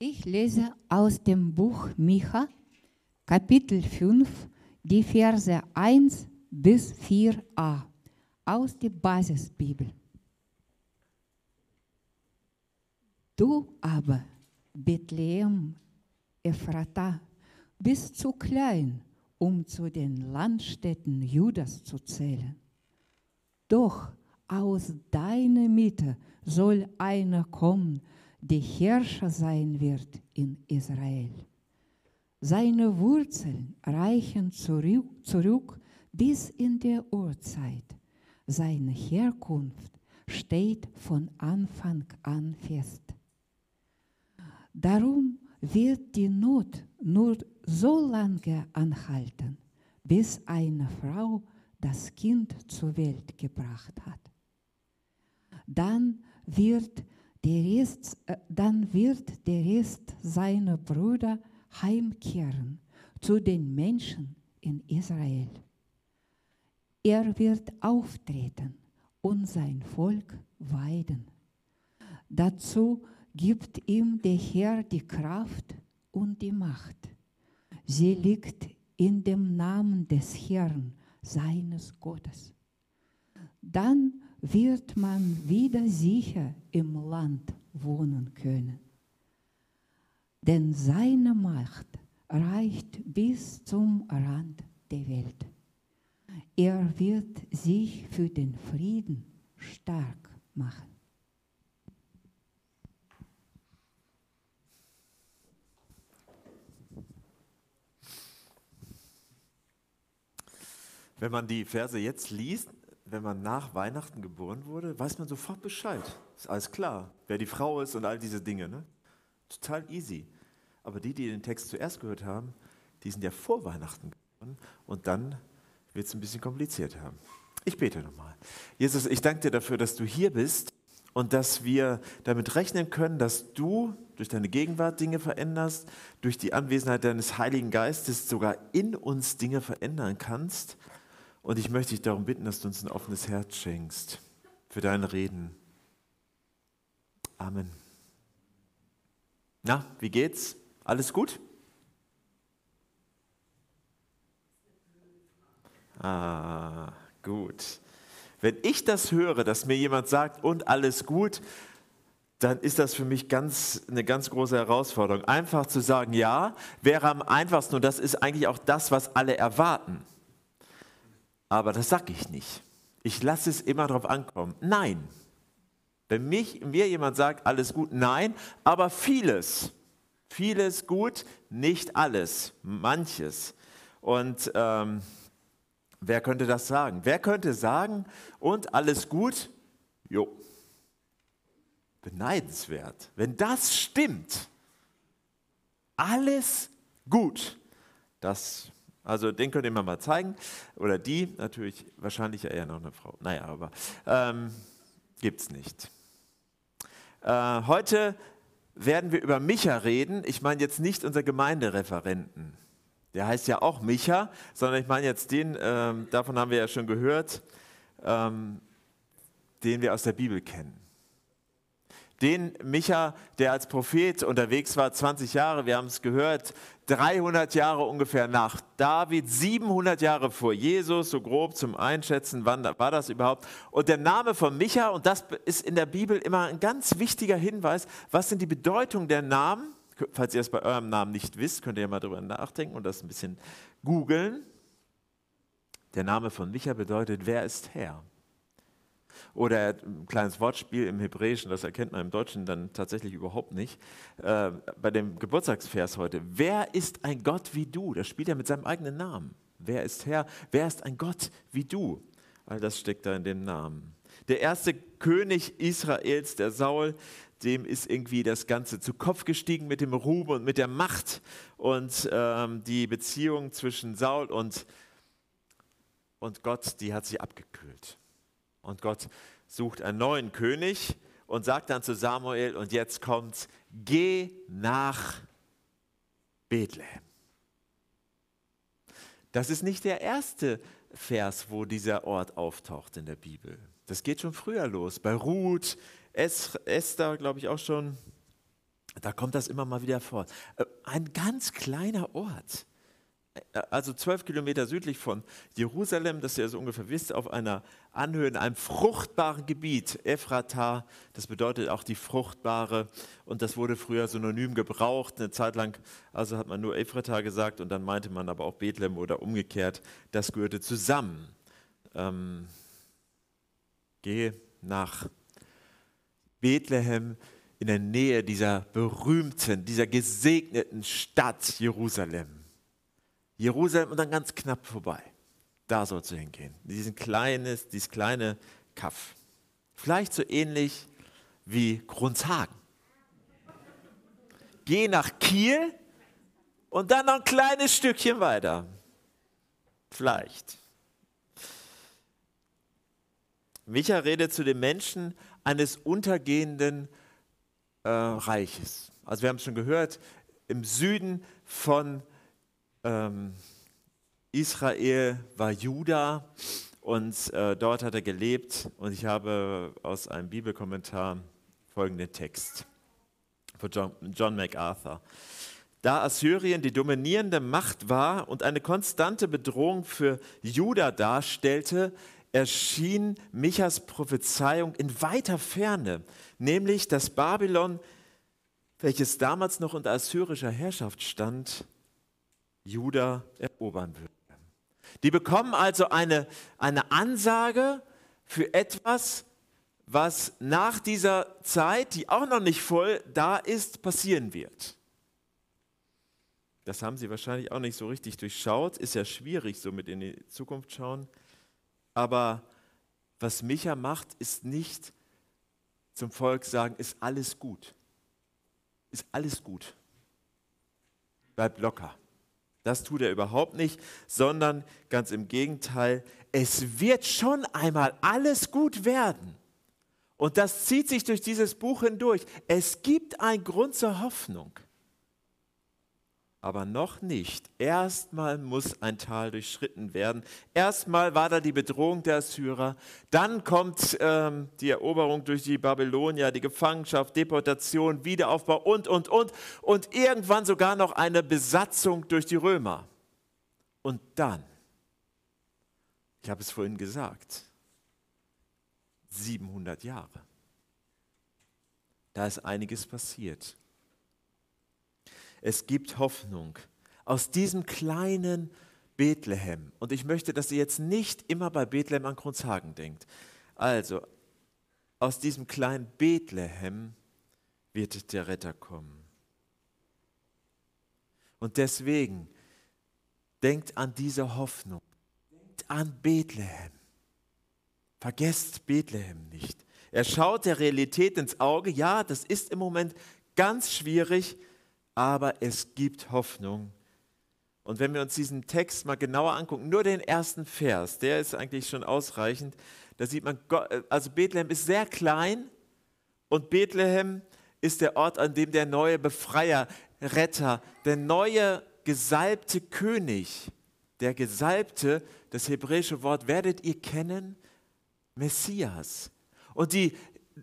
Ich lese aus dem Buch Micha, Kapitel 5, die Verse 1 bis 4a aus der Basisbibel. Du aber, Bethlehem, Ephrata, bist zu klein, um zu den Landstädten Judas zu zählen. Doch aus deiner Mitte soll einer kommen, der Herrscher sein wird in Israel. Seine Wurzeln reichen zurück, zurück bis in der Urzeit. Seine Herkunft steht von Anfang an fest. Darum wird die Not nur so lange anhalten, bis eine Frau das Kind zur Welt gebracht hat. Dann wird der Rest, äh, dann wird der Rest seiner Brüder heimkehren zu den Menschen in Israel. Er wird auftreten und sein Volk weiden. Dazu gibt ihm der Herr die Kraft und die Macht. Sie liegt in dem Namen des Herrn, seines Gottes. Dann wird man wieder sicher im Land wohnen können. Denn seine Macht reicht bis zum Rand der Welt. Er wird sich für den Frieden stark machen. Wenn man die Verse jetzt liest, wenn man nach Weihnachten geboren wurde, weiß man sofort Bescheid. Ist alles klar, wer die Frau ist und all diese Dinge. Ne? Total easy. Aber die, die den Text zuerst gehört haben, die sind ja vor Weihnachten geboren und dann wird es ein bisschen kompliziert haben. Ich bete nochmal. Jesus, ich danke dir dafür, dass du hier bist und dass wir damit rechnen können, dass du durch deine Gegenwart Dinge veränderst, durch die Anwesenheit deines Heiligen Geistes sogar in uns Dinge verändern kannst und ich möchte dich darum bitten, dass du uns ein offenes Herz schenkst für deine Reden. Amen. Na, wie geht's? Alles gut? Ah, gut. Wenn ich das höre, dass mir jemand sagt, und alles gut, dann ist das für mich ganz, eine ganz große Herausforderung. Einfach zu sagen, ja, wäre am einfachsten und das ist eigentlich auch das, was alle erwarten. Aber das sage ich nicht. Ich lasse es immer darauf ankommen. Nein. Wenn mich, mir jemand sagt, alles gut, nein, aber vieles. Vieles gut, nicht alles, manches. Und ähm, wer könnte das sagen? Wer könnte sagen, und alles gut? Jo. Beneidenswert. Wenn das stimmt, alles gut, das also den könnt ihr mir mal zeigen. Oder die, natürlich, wahrscheinlich eher noch eine Frau. Naja, aber ähm, gibt es nicht. Äh, heute werden wir über Micha reden. Ich meine jetzt nicht unser Gemeindereferenten. Der heißt ja auch Micha, sondern ich meine jetzt den, ähm, davon haben wir ja schon gehört, ähm, den wir aus der Bibel kennen den Micha, der als Prophet unterwegs war, 20 Jahre, wir haben es gehört, 300 Jahre ungefähr nach David, 700 Jahre vor Jesus, so grob zum Einschätzen, wann war das überhaupt. Und der Name von Micha, und das ist in der Bibel immer ein ganz wichtiger Hinweis, was sind die Bedeutung der Namen? Falls ihr es bei eurem Namen nicht wisst, könnt ihr ja mal darüber nachdenken und das ein bisschen googeln. Der Name von Micha bedeutet, wer ist Herr? Oder ein kleines Wortspiel im Hebräischen, das erkennt man im Deutschen dann tatsächlich überhaupt nicht. Äh, bei dem Geburtstagsvers heute. Wer ist ein Gott wie du? Das spielt er mit seinem eigenen Namen. Wer ist Herr? Wer ist ein Gott wie du? All das steckt da in dem Namen. Der erste König Israels, der Saul, dem ist irgendwie das Ganze zu Kopf gestiegen mit dem Ruhm und mit der Macht. Und ähm, die Beziehung zwischen Saul und, und Gott, die hat sich abgekühlt. Und Gott sucht einen neuen König und sagt dann zu Samuel, und jetzt kommt's, geh nach Bethlehem. Das ist nicht der erste Vers, wo dieser Ort auftaucht in der Bibel. Das geht schon früher los. Bei Ruth, Esther, glaube ich auch schon. Da kommt das immer mal wieder vor. Äh, ein ganz kleiner Ort, also zwölf Kilometer südlich von Jerusalem, das ihr so ungefähr wisst, auf einer Anhöhe in einem fruchtbaren Gebiet, Ephrata, das bedeutet auch die fruchtbare und das wurde früher synonym gebraucht, eine Zeit lang, also hat man nur Ephrata gesagt und dann meinte man aber auch Bethlehem oder umgekehrt, das gehörte zusammen. Ähm, geh nach Bethlehem in der Nähe dieser berühmten, dieser gesegneten Stadt Jerusalem. Jerusalem und dann ganz knapp vorbei. Da sollst du hingehen. Diesen kleines, dieses kleine Kaff. Vielleicht so ähnlich wie Grundshagen. Geh nach Kiel und dann noch ein kleines Stückchen weiter. Vielleicht. Micha redet zu den Menschen eines untergehenden äh, Reiches. Also wir haben es schon gehört, im Süden von ähm, Israel war Juda und äh, dort hat er gelebt und ich habe aus einem Bibelkommentar folgenden Text von John, John MacArthur. Da Assyrien die dominierende Macht war und eine konstante Bedrohung für Juda darstellte, erschien Michas Prophezeiung in weiter Ferne, nämlich dass Babylon, welches damals noch unter assyrischer Herrschaft stand, Juda erobern würde. Die bekommen also eine, eine Ansage für etwas, was nach dieser Zeit, die auch noch nicht voll da ist, passieren wird. Das haben sie wahrscheinlich auch nicht so richtig durchschaut. Ist ja schwierig, so mit in die Zukunft schauen. Aber was Micha macht, ist nicht zum Volk sagen, ist alles gut. Ist alles gut. Bleibt locker. Das tut er überhaupt nicht, sondern ganz im Gegenteil, es wird schon einmal alles gut werden. Und das zieht sich durch dieses Buch hindurch. Es gibt einen Grund zur Hoffnung aber noch nicht. Erstmal muss ein Tal durchschritten werden. Erstmal war da die Bedrohung der Assyrer. Dann kommt ähm, die Eroberung durch die Babylonier, die Gefangenschaft, Deportation, Wiederaufbau und, und, und. Und irgendwann sogar noch eine Besatzung durch die Römer. Und dann, ich habe es vorhin gesagt, 700 Jahre. Da ist einiges passiert. Es gibt Hoffnung. Aus diesem kleinen Bethlehem. Und ich möchte, dass ihr jetzt nicht immer bei Bethlehem an Kronshagen denkt. Also, aus diesem kleinen Bethlehem wird der Retter kommen. Und deswegen denkt an diese Hoffnung. Denkt an Bethlehem. Vergesst Bethlehem nicht. Er schaut der Realität ins Auge. Ja, das ist im Moment ganz schwierig, aber es gibt Hoffnung. Und wenn wir uns diesen Text mal genauer angucken, nur den ersten Vers, der ist eigentlich schon ausreichend. Da sieht man, also Bethlehem ist sehr klein und Bethlehem ist der Ort, an dem der neue Befreier, Retter, der neue gesalbte König, der Gesalbte, das hebräische Wort werdet ihr kennen, Messias. Und die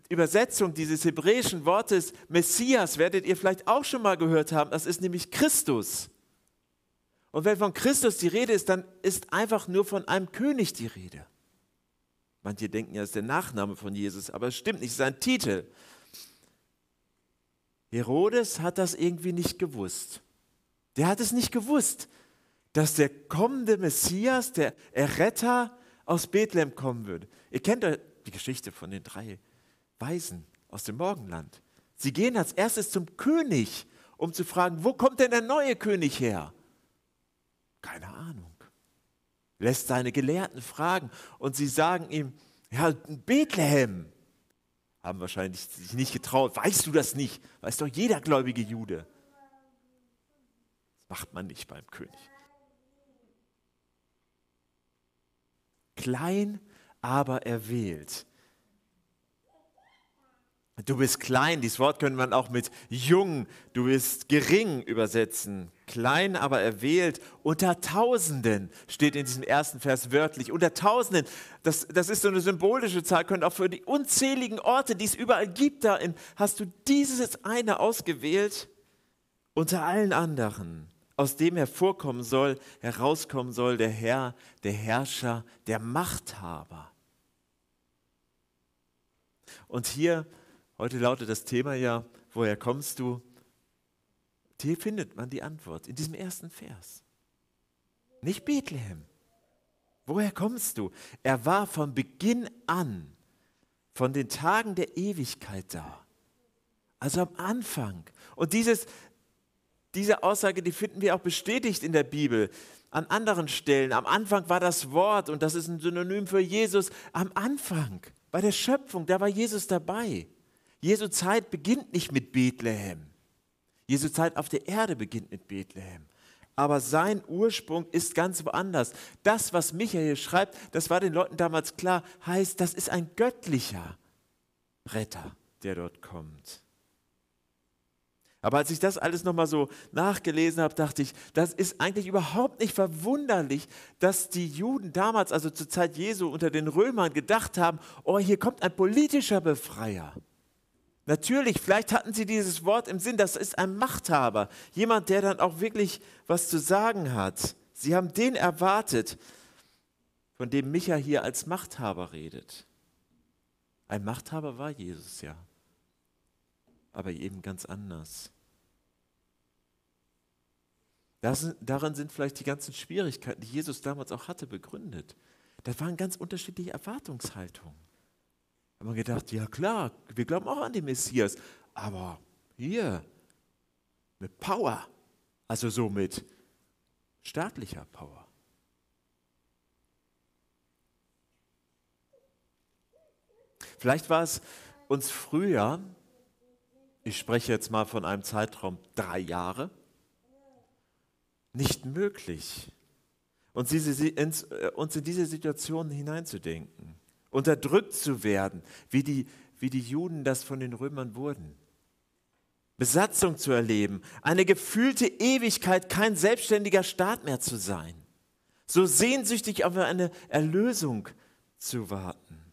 Übersetzung dieses hebräischen Wortes Messias werdet ihr vielleicht auch schon mal gehört haben. Das ist nämlich Christus. Und wenn von Christus die Rede ist, dann ist einfach nur von einem König die Rede. Manche denken ja, es ist der Nachname von Jesus, aber es stimmt nicht, es ist ein Titel. Herodes hat das irgendwie nicht gewusst. Der hat es nicht gewusst, dass der kommende Messias, der Erretter aus Bethlehem kommen würde. Ihr kennt die Geschichte von den drei Weisen aus dem Morgenland. Sie gehen als erstes zum König, um zu fragen, wo kommt denn der neue König her? Keine Ahnung. Lässt seine Gelehrten fragen und sie sagen ihm, ja, Bethlehem. Haben wahrscheinlich sich nicht getraut. Weißt du das nicht? Weiß doch jeder gläubige Jude. Das macht man nicht beim König. Klein, aber erwählt. Du bist klein, dieses Wort könnte man auch mit jung, du bist gering übersetzen. Klein, aber erwählt. Unter Tausenden steht in diesem ersten Vers wörtlich. Unter Tausenden, das, das ist so eine symbolische Zahl, könnte auch für die unzähligen Orte, die es überall gibt, da in, hast du dieses eine ausgewählt unter allen anderen, aus dem hervorkommen soll, herauskommen soll der Herr, der Herrscher, der Machthaber. Und hier Heute lautet das Thema ja, woher kommst du? Hier findet man die Antwort in diesem ersten Vers. Nicht Bethlehem. Woher kommst du? Er war von Beginn an, von den Tagen der Ewigkeit da. Also am Anfang. Und dieses, diese Aussage, die finden wir auch bestätigt in der Bibel an anderen Stellen. Am Anfang war das Wort und das ist ein Synonym für Jesus. Am Anfang, bei der Schöpfung, da war Jesus dabei. Jesu Zeit beginnt nicht mit Bethlehem. Jesu Zeit auf der Erde beginnt mit Bethlehem. Aber sein Ursprung ist ganz woanders. Das, was Michael schreibt, das war den Leuten damals klar, heißt, das ist ein göttlicher Retter, der dort kommt. Aber als ich das alles nochmal so nachgelesen habe, dachte ich, das ist eigentlich überhaupt nicht verwunderlich, dass die Juden damals, also zur Zeit Jesu unter den Römern, gedacht haben, oh, hier kommt ein politischer Befreier. Natürlich, vielleicht hatten sie dieses Wort im Sinn, das ist ein Machthaber, jemand, der dann auch wirklich was zu sagen hat. Sie haben den erwartet, von dem Micha hier als Machthaber redet. Ein Machthaber war Jesus ja, aber eben ganz anders. Das, daran sind vielleicht die ganzen Schwierigkeiten, die Jesus damals auch hatte, begründet. Das waren ganz unterschiedliche Erwartungshaltungen haben wir gedacht, ja klar, wir glauben auch an den Messias, aber hier mit Power, also so mit staatlicher Power. Vielleicht war es uns früher, ich spreche jetzt mal von einem Zeitraum drei Jahre, nicht möglich, uns, in diese Situation hineinzudenken unterdrückt zu werden, wie die, wie die Juden das von den Römern wurden. Besatzung zu erleben, eine gefühlte Ewigkeit, kein selbstständiger Staat mehr zu sein, so sehnsüchtig auf eine Erlösung zu warten.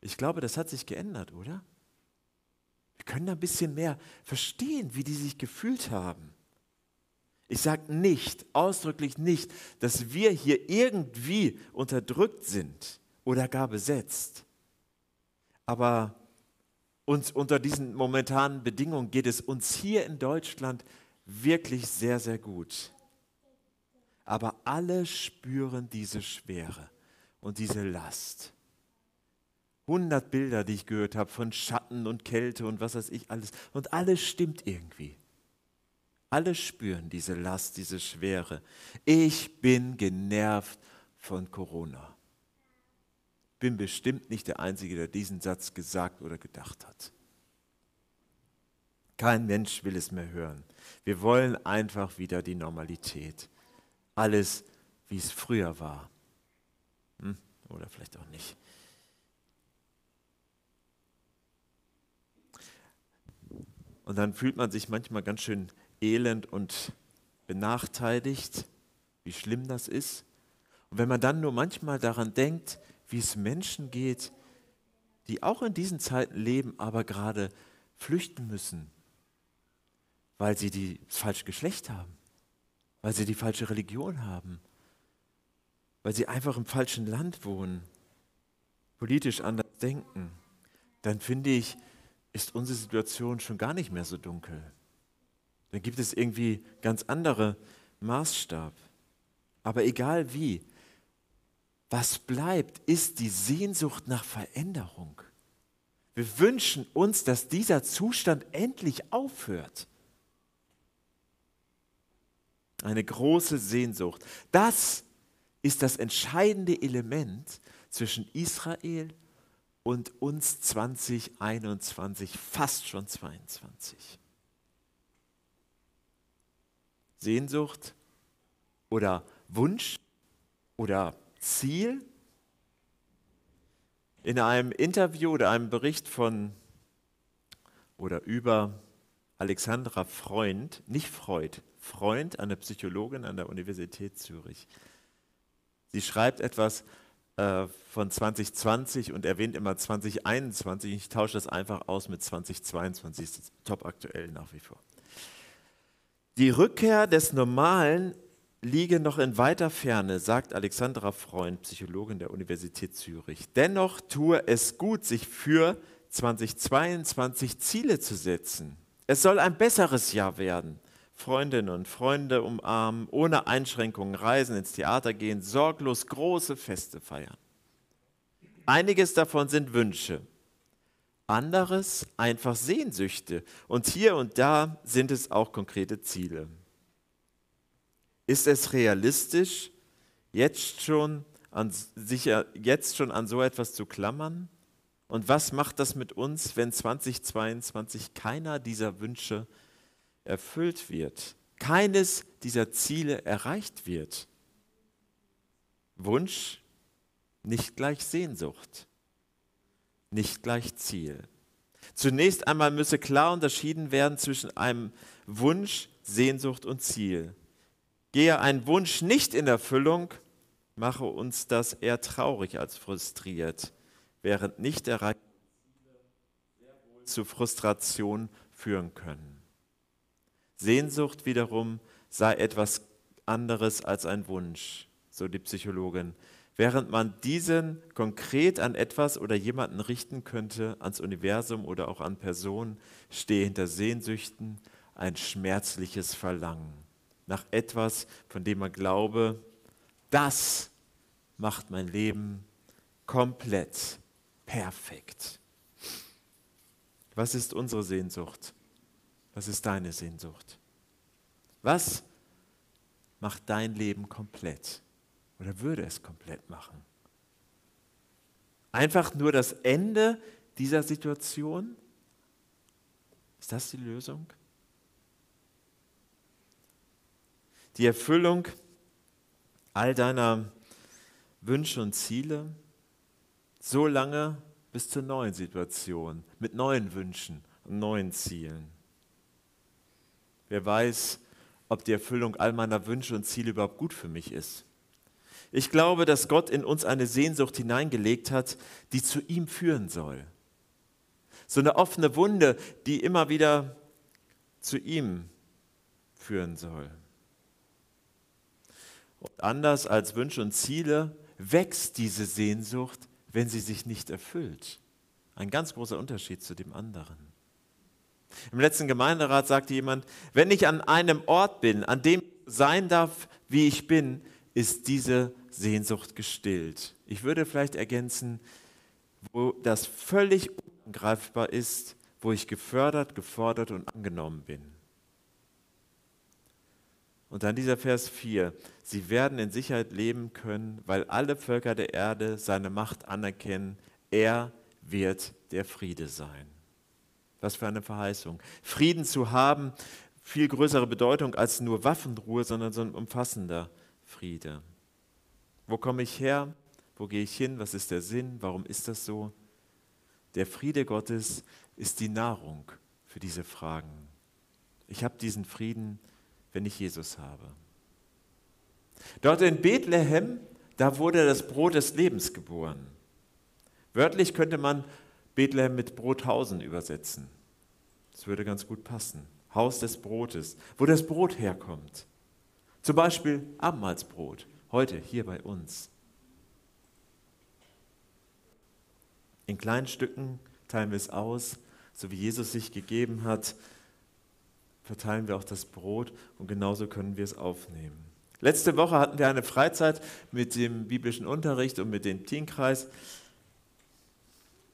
Ich glaube, das hat sich geändert, oder? Wir können ein bisschen mehr verstehen, wie die sich gefühlt haben. Ich sage nicht, ausdrücklich nicht, dass wir hier irgendwie unterdrückt sind oder gar besetzt. Aber uns unter diesen momentanen Bedingungen geht es uns hier in Deutschland wirklich sehr, sehr gut. Aber alle spüren diese Schwere und diese Last. 100 Bilder, die ich gehört habe von Schatten und Kälte und was weiß ich alles. Und alles stimmt irgendwie. Alle spüren diese Last, diese Schwere. Ich bin genervt von Corona bin bestimmt nicht der Einzige, der diesen Satz gesagt oder gedacht hat. Kein Mensch will es mehr hören. Wir wollen einfach wieder die Normalität. Alles, wie es früher war. Hm? Oder vielleicht auch nicht. Und dann fühlt man sich manchmal ganz schön elend und benachteiligt, wie schlimm das ist. Und wenn man dann nur manchmal daran denkt, wie es Menschen geht, die auch in diesen Zeiten leben, aber gerade flüchten müssen, weil sie die, falsche Geschlecht haben, weil sie die falsche Religion haben, weil sie einfach im falschen Land wohnen, politisch anders denken, dann finde ich, ist unsere Situation schon gar nicht mehr so dunkel. Dann gibt es irgendwie ganz andere Maßstab. Aber egal wie, was bleibt, ist die Sehnsucht nach Veränderung. Wir wünschen uns, dass dieser Zustand endlich aufhört. Eine große Sehnsucht. Das ist das entscheidende Element zwischen Israel und uns 2021, fast schon 22. Sehnsucht oder Wunsch oder Ziel? In einem Interview oder einem Bericht von oder über Alexandra Freund, nicht Freud, Freund, eine Psychologin an der Universität Zürich. Sie schreibt etwas äh, von 2020 und erwähnt immer 2021. Ich tausche das einfach aus mit 2022, das ist top aktuell nach wie vor. Die Rückkehr des Normalen liege noch in weiter Ferne, sagt Alexandra Freund, Psychologin der Universität Zürich. Dennoch tue es gut, sich für 2022 Ziele zu setzen. Es soll ein besseres Jahr werden. Freundinnen und Freunde umarmen, ohne Einschränkungen reisen, ins Theater gehen, sorglos große Feste feiern. Einiges davon sind Wünsche, anderes einfach Sehnsüchte und hier und da sind es auch konkrete Ziele. Ist es realistisch, jetzt schon an, sich jetzt schon an so etwas zu klammern? Und was macht das mit uns, wenn 2022 keiner dieser Wünsche erfüllt wird, keines dieser Ziele erreicht wird? Wunsch nicht gleich Sehnsucht, nicht gleich Ziel. Zunächst einmal müsse klar unterschieden werden zwischen einem Wunsch, Sehnsucht und Ziel. Gehe ein Wunsch nicht in Erfüllung, mache uns das eher traurig als frustriert während nicht erreicht zu Frustration führen können. Sehnsucht wiederum sei etwas anderes als ein Wunsch, so die Psychologin. Während man diesen konkret an etwas oder jemanden richten könnte, ans Universum oder auch an Personen, stehe hinter Sehnsüchten ein schmerzliches Verlangen nach etwas, von dem man glaube, das macht mein Leben komplett perfekt. Was ist unsere Sehnsucht? Was ist deine Sehnsucht? Was macht dein Leben komplett oder würde es komplett machen? Einfach nur das Ende dieser Situation? Ist das die Lösung? Die Erfüllung all deiner Wünsche und Ziele? so lange bis zur neuen Situation, mit neuen Wünschen und neuen Zielen. Wer weiß, ob die Erfüllung all meiner Wünsche und Ziele überhaupt gut für mich ist. Ich glaube, dass Gott in uns eine Sehnsucht hineingelegt hat, die zu ihm führen soll. So eine offene Wunde, die immer wieder zu ihm führen soll. Und anders als Wünsche und Ziele wächst diese Sehnsucht wenn sie sich nicht erfüllt. Ein ganz großer Unterschied zu dem anderen. Im letzten Gemeinderat sagte jemand, wenn ich an einem Ort bin, an dem sein darf, wie ich bin, ist diese Sehnsucht gestillt. Ich würde vielleicht ergänzen, wo das völlig ungreifbar ist, wo ich gefördert, gefordert und angenommen bin. Und dann dieser Vers 4. Sie werden in Sicherheit leben können, weil alle Völker der Erde seine Macht anerkennen. Er wird der Friede sein. Was für eine Verheißung. Frieden zu haben, viel größere Bedeutung als nur Waffenruhe, sondern so ein umfassender Friede. Wo komme ich her? Wo gehe ich hin? Was ist der Sinn? Warum ist das so? Der Friede Gottes ist die Nahrung für diese Fragen. Ich habe diesen Frieden wenn ich Jesus habe. Dort in Bethlehem, da wurde das Brot des Lebens geboren. Wörtlich könnte man Bethlehem mit Brothausen übersetzen. Das würde ganz gut passen. Haus des Brotes, wo das Brot herkommt. Zum Beispiel Abendmahlsbrot, heute hier bei uns. In kleinen Stücken teilen wir es aus, so wie Jesus sich gegeben hat, verteilen wir auch das Brot und genauso können wir es aufnehmen. Letzte Woche hatten wir eine Freizeit mit dem biblischen Unterricht und mit dem Teamkreis.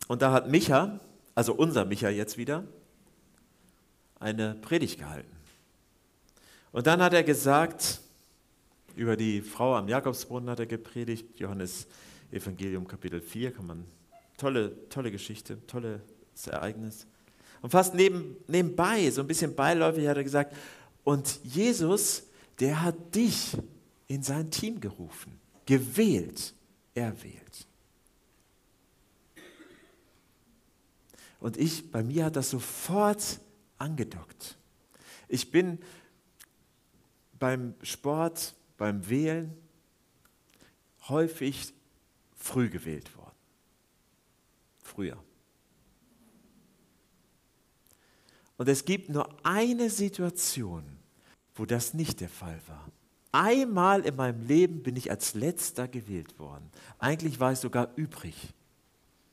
Und da hat Micha, also unser Micha jetzt wieder, eine Predigt gehalten. Und dann hat er gesagt, über die Frau am Jakobsbrunnen hat er gepredigt, Johannes Evangelium Kapitel 4, kann man, tolle, tolle Geschichte, tolles Ereignis. Und fast neben, nebenbei, so ein bisschen beiläufig, hat er gesagt, und Jesus, der hat dich in sein Team gerufen, gewählt, erwählt. Und ich, bei mir hat das sofort angedockt. Ich bin beim Sport, beim Wählen häufig früh gewählt worden. Früher. Und es gibt nur eine Situation, wo das nicht der Fall war. Einmal in meinem Leben bin ich als letzter gewählt worden. Eigentlich war ich sogar übrig.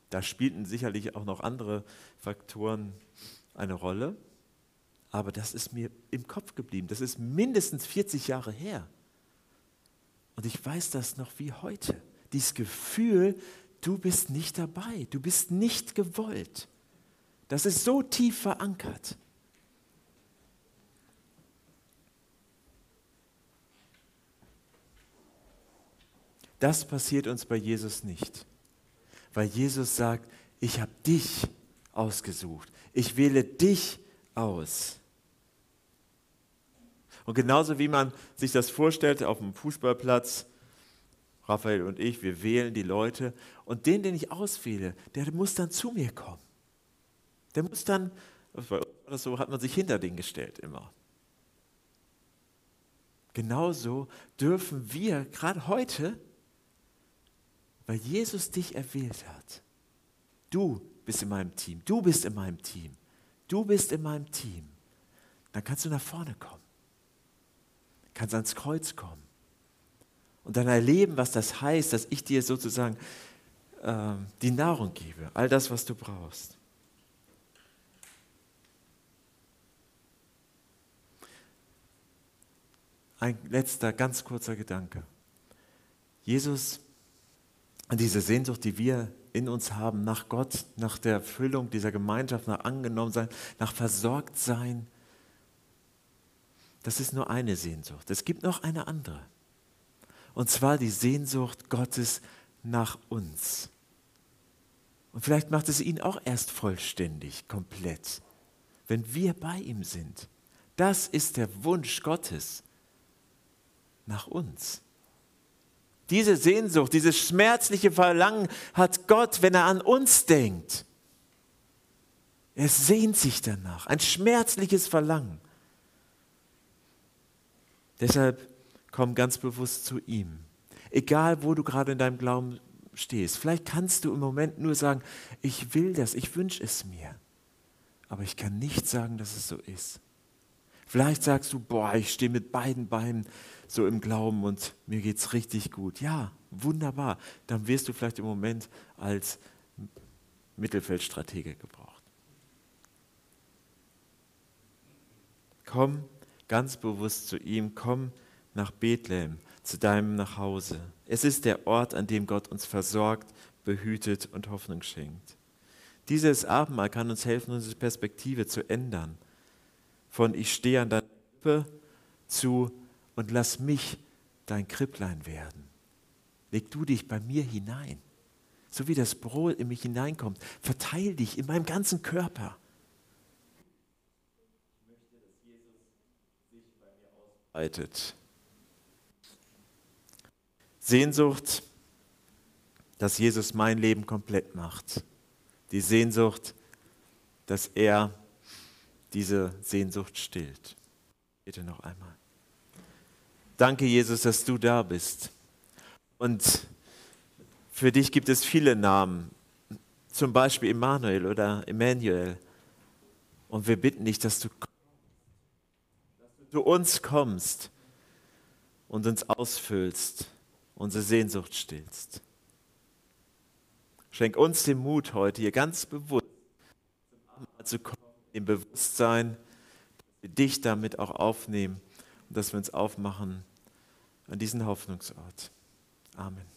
Da spielten sicherlich auch noch andere Faktoren eine Rolle, aber das ist mir im Kopf geblieben. Das ist mindestens 40 Jahre her. Und ich weiß das noch wie heute. Dieses Gefühl, du bist nicht dabei, du bist nicht gewollt. Das ist so tief verankert. Das passiert uns bei Jesus nicht, weil Jesus sagt, ich habe dich ausgesucht, ich wähle dich aus. Und genauso wie man sich das vorstellt auf dem Fußballplatz, Raphael und ich, wir wählen die Leute und den, den ich auswähle, der muss dann zu mir kommen. Der muss dann, so hat man sich hinter den gestellt immer. Genauso dürfen wir gerade heute, weil Jesus dich erwählt hat, du bist in meinem Team, du bist in meinem Team, du bist in meinem Team, dann kannst du nach vorne kommen, kannst ans Kreuz kommen und dann erleben, was das heißt, dass ich dir sozusagen äh, die Nahrung gebe, all das, was du brauchst. Ein letzter, ganz kurzer Gedanke. Jesus, diese Sehnsucht, die wir in uns haben, nach Gott, nach der Erfüllung dieser Gemeinschaft, nach Angenommensein, nach Versorgtsein, das ist nur eine Sehnsucht. Es gibt noch eine andere. Und zwar die Sehnsucht Gottes nach uns. Und vielleicht macht es ihn auch erst vollständig, komplett, wenn wir bei ihm sind. Das ist der Wunsch Gottes nach uns. Diese Sehnsucht, dieses schmerzliche Verlangen hat Gott, wenn er an uns denkt. Er sehnt sich danach, ein schmerzliches Verlangen. Deshalb komm ganz bewusst zu ihm. Egal, wo du gerade in deinem Glauben stehst. Vielleicht kannst du im Moment nur sagen, ich will das, ich wünsche es mir. Aber ich kann nicht sagen, dass es so ist. Vielleicht sagst du, boah, ich stehe mit beiden Beinen so im Glauben und mir geht es richtig gut. Ja, wunderbar. Dann wirst du vielleicht im Moment als Mittelfeldstratege gebraucht. Komm ganz bewusst zu ihm, komm nach Bethlehem, zu deinem Nachhause. Es ist der Ort, an dem Gott uns versorgt, behütet und Hoffnung schenkt. Dieses Abendmahl kann uns helfen, unsere Perspektive zu ändern. Von ich stehe an deiner Lippe zu und lass mich dein Kripplein werden. Leg du dich bei mir hinein. So wie das Brot in mich hineinkommt, verteil dich in meinem ganzen Körper. Ich möchte, dass Jesus sich bei mir ausbreitet. Sehnsucht, dass Jesus mein Leben komplett macht. Die Sehnsucht, dass er diese Sehnsucht stillt. Bitte noch einmal. Danke, Jesus, dass du da bist. Und für dich gibt es viele Namen, zum Beispiel Immanuel oder Emmanuel. Und wir bitten dich, dass du, dass du zu uns kommst und uns ausfüllst, unsere Sehnsucht stillst. Schenk uns den Mut heute hier ganz bewusst zu kommen, im Bewusstsein, dass wir dich damit auch aufnehmen und dass wir uns aufmachen an diesen Hoffnungsort. Amen.